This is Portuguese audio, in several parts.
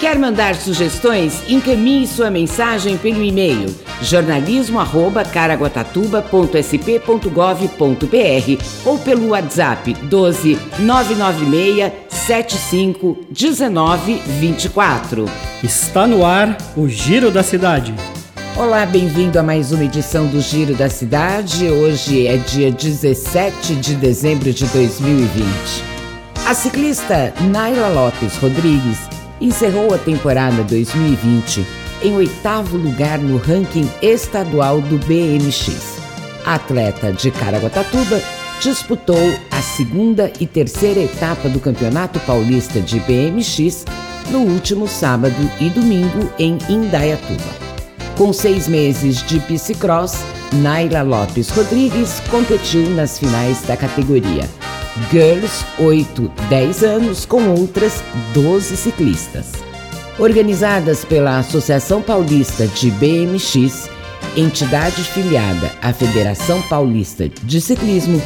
Quer mandar sugestões? Encaminhe sua mensagem pelo e-mail jornalismo@caraguatatuba.sp.gov.br ou pelo WhatsApp 12 996 75 19 24. Está no ar o Giro da Cidade. Olá, bem-vindo a mais uma edição do Giro da Cidade. Hoje é dia 17 de dezembro de 2020. A ciclista Naila Lopes Rodrigues encerrou a temporada 2020 em oitavo lugar no ranking estadual do BMX. A atleta de Caraguatatuba disputou a segunda e terceira etapa do Campeonato Paulista de BMX no último sábado e domingo em Indaiatuba. Com seis meses de bicicross, Naila Lopes Rodrigues competiu nas finais da categoria Girls 8, 10 anos com outras 12 ciclistas. Organizadas pela Associação Paulista de BMX, entidade filiada à Federação Paulista de Ciclismo,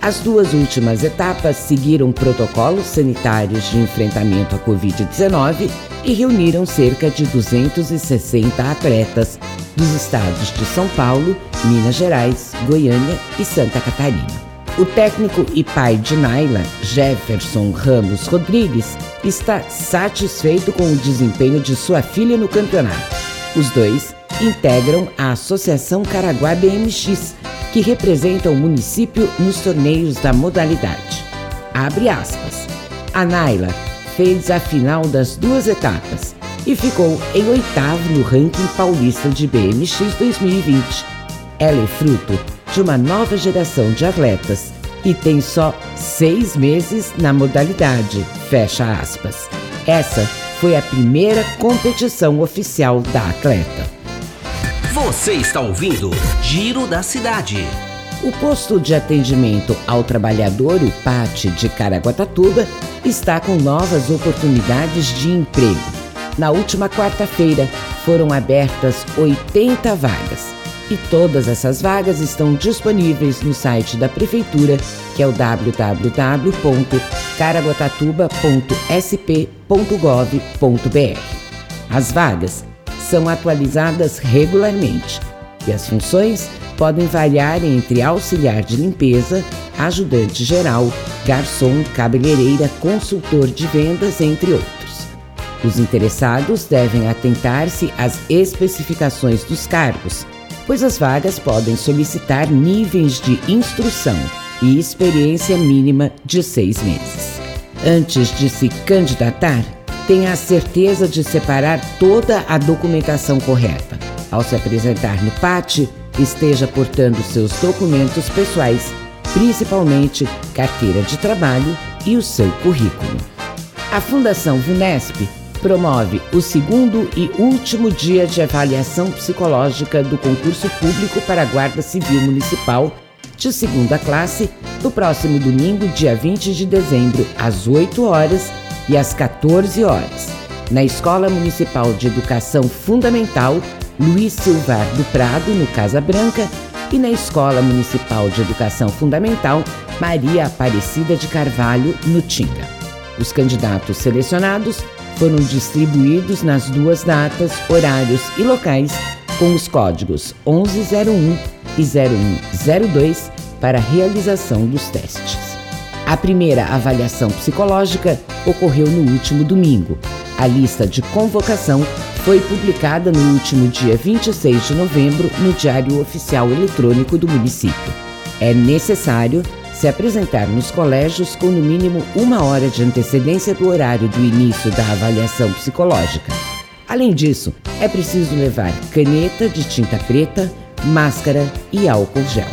as duas últimas etapas seguiram protocolos sanitários de enfrentamento à Covid-19 e reuniram cerca de 260 atletas dos estados de São Paulo, Minas Gerais, Goiânia e Santa Catarina. O técnico e pai de Naila, Jefferson Ramos Rodrigues, está satisfeito com o desempenho de sua filha no campeonato. Os dois integram a Associação Caraguá BMX, que representa o município nos torneios da modalidade. Abre aspas. A Naila fez a final das duas etapas e ficou em oitavo no ranking paulista de BMX 2020. Ela é fruto de uma nova geração de atletas e tem só seis meses na modalidade. Fecha aspas. Essa foi a primeira competição oficial da atleta. Você está ouvindo Giro da Cidade. O posto de atendimento ao trabalhador, o PAT de Caraguatatuba, está com novas oportunidades de emprego. Na última quarta-feira foram abertas 80 vagas e todas essas vagas estão disponíveis no site da Prefeitura, que é o www.caraguatatuba.sp.gov.br. As vagas são atualizadas regularmente e as funções podem variar entre auxiliar de limpeza, ajudante geral, garçom, cabeleireira, consultor de vendas, entre outros. Os interessados devem atentar-se às especificações dos cargos pois as vagas podem solicitar níveis de instrução e experiência mínima de seis meses. Antes de se candidatar, tenha a certeza de separar toda a documentação correta. Ao se apresentar no PAT, esteja portando seus documentos pessoais, principalmente carteira de trabalho e o seu currículo. A Fundação VUNESP promove o segundo e último dia de avaliação psicológica do concurso público para a Guarda Civil Municipal de segunda classe no próximo domingo, dia 20 de dezembro, às 8 horas e às 14 horas, na Escola Municipal de Educação Fundamental Luiz Silvar do Prado, no Casa Branca, e na Escola Municipal de Educação Fundamental Maria Aparecida de Carvalho, no Tinga. Os candidatos selecionados foram distribuídos nas duas datas, horários e locais com os códigos 1101 e 0102 para a realização dos testes. A primeira avaliação psicológica ocorreu no último domingo. A lista de convocação foi publicada no último dia 26 de novembro no Diário Oficial Eletrônico do município. É necessário se apresentar nos colégios com no mínimo uma hora de antecedência do horário do início da avaliação psicológica. Além disso, é preciso levar caneta de tinta preta, máscara e álcool gel.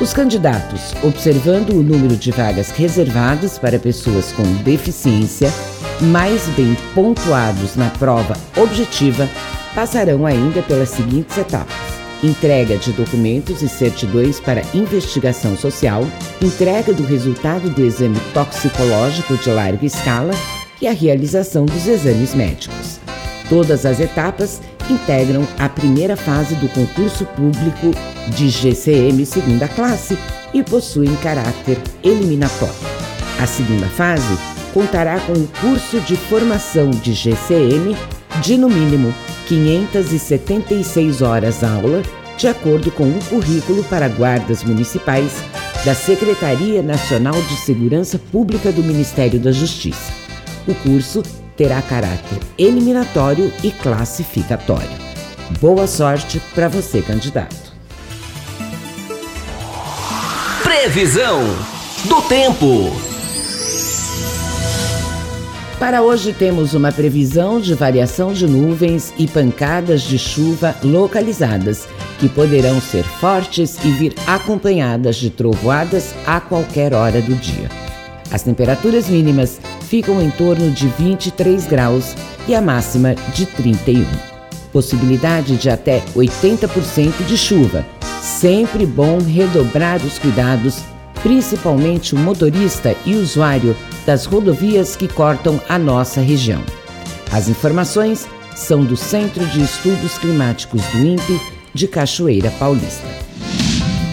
Os candidatos, observando o número de vagas reservadas para pessoas com deficiência, mais bem pontuados na prova objetiva, passarão ainda pelas seguintes etapas: entrega de documentos e certidões para investigação social, entrega do resultado do exame toxicológico de larga escala e a realização dos exames médicos. Todas as etapas integram a primeira fase do concurso público de GCM segunda classe e possuem caráter eliminatório. A segunda fase contará com o curso de formação de GCM de no mínimo 576 horas aula, de acordo com o currículo para guardas municipais da Secretaria Nacional de Segurança Pública do Ministério da Justiça. O curso terá caráter eliminatório e classificatório. Boa sorte para você, candidato. Previsão do tempo. Para hoje temos uma previsão de variação de nuvens e pancadas de chuva localizadas, que poderão ser fortes e vir acompanhadas de trovoadas a qualquer hora do dia. As temperaturas mínimas ficam em torno de 23 graus e a máxima de 31. Possibilidade de até 80% de chuva. Sempre bom redobrar os cuidados, principalmente o motorista e usuário das rodovias que cortam a nossa região. As informações são do Centro de Estudos Climáticos do INPE de Cachoeira Paulista.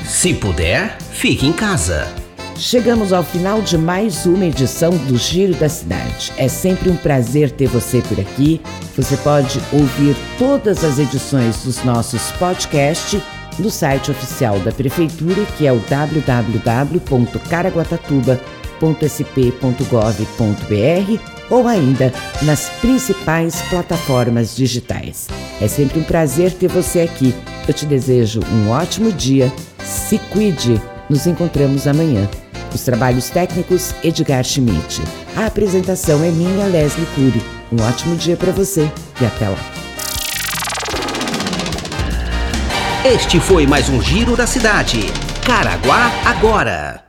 Se puder, fique em casa. Chegamos ao final de mais uma edição do Giro da Cidade. É sempre um prazer ter você por aqui. Você pode ouvir todas as edições dos nossos podcasts no site oficial da Prefeitura, que é o www.caraguatatuba.sp.gov.br ou ainda nas principais plataformas digitais. É sempre um prazer ter você aqui. Eu te desejo um ótimo dia. Se cuide. Nos encontramos amanhã. Os trabalhos técnicos Edgar Schmidt. A apresentação é minha, Leslie Cury. Um ótimo dia para você e até lá. Este foi mais um Giro da Cidade. Caraguá agora.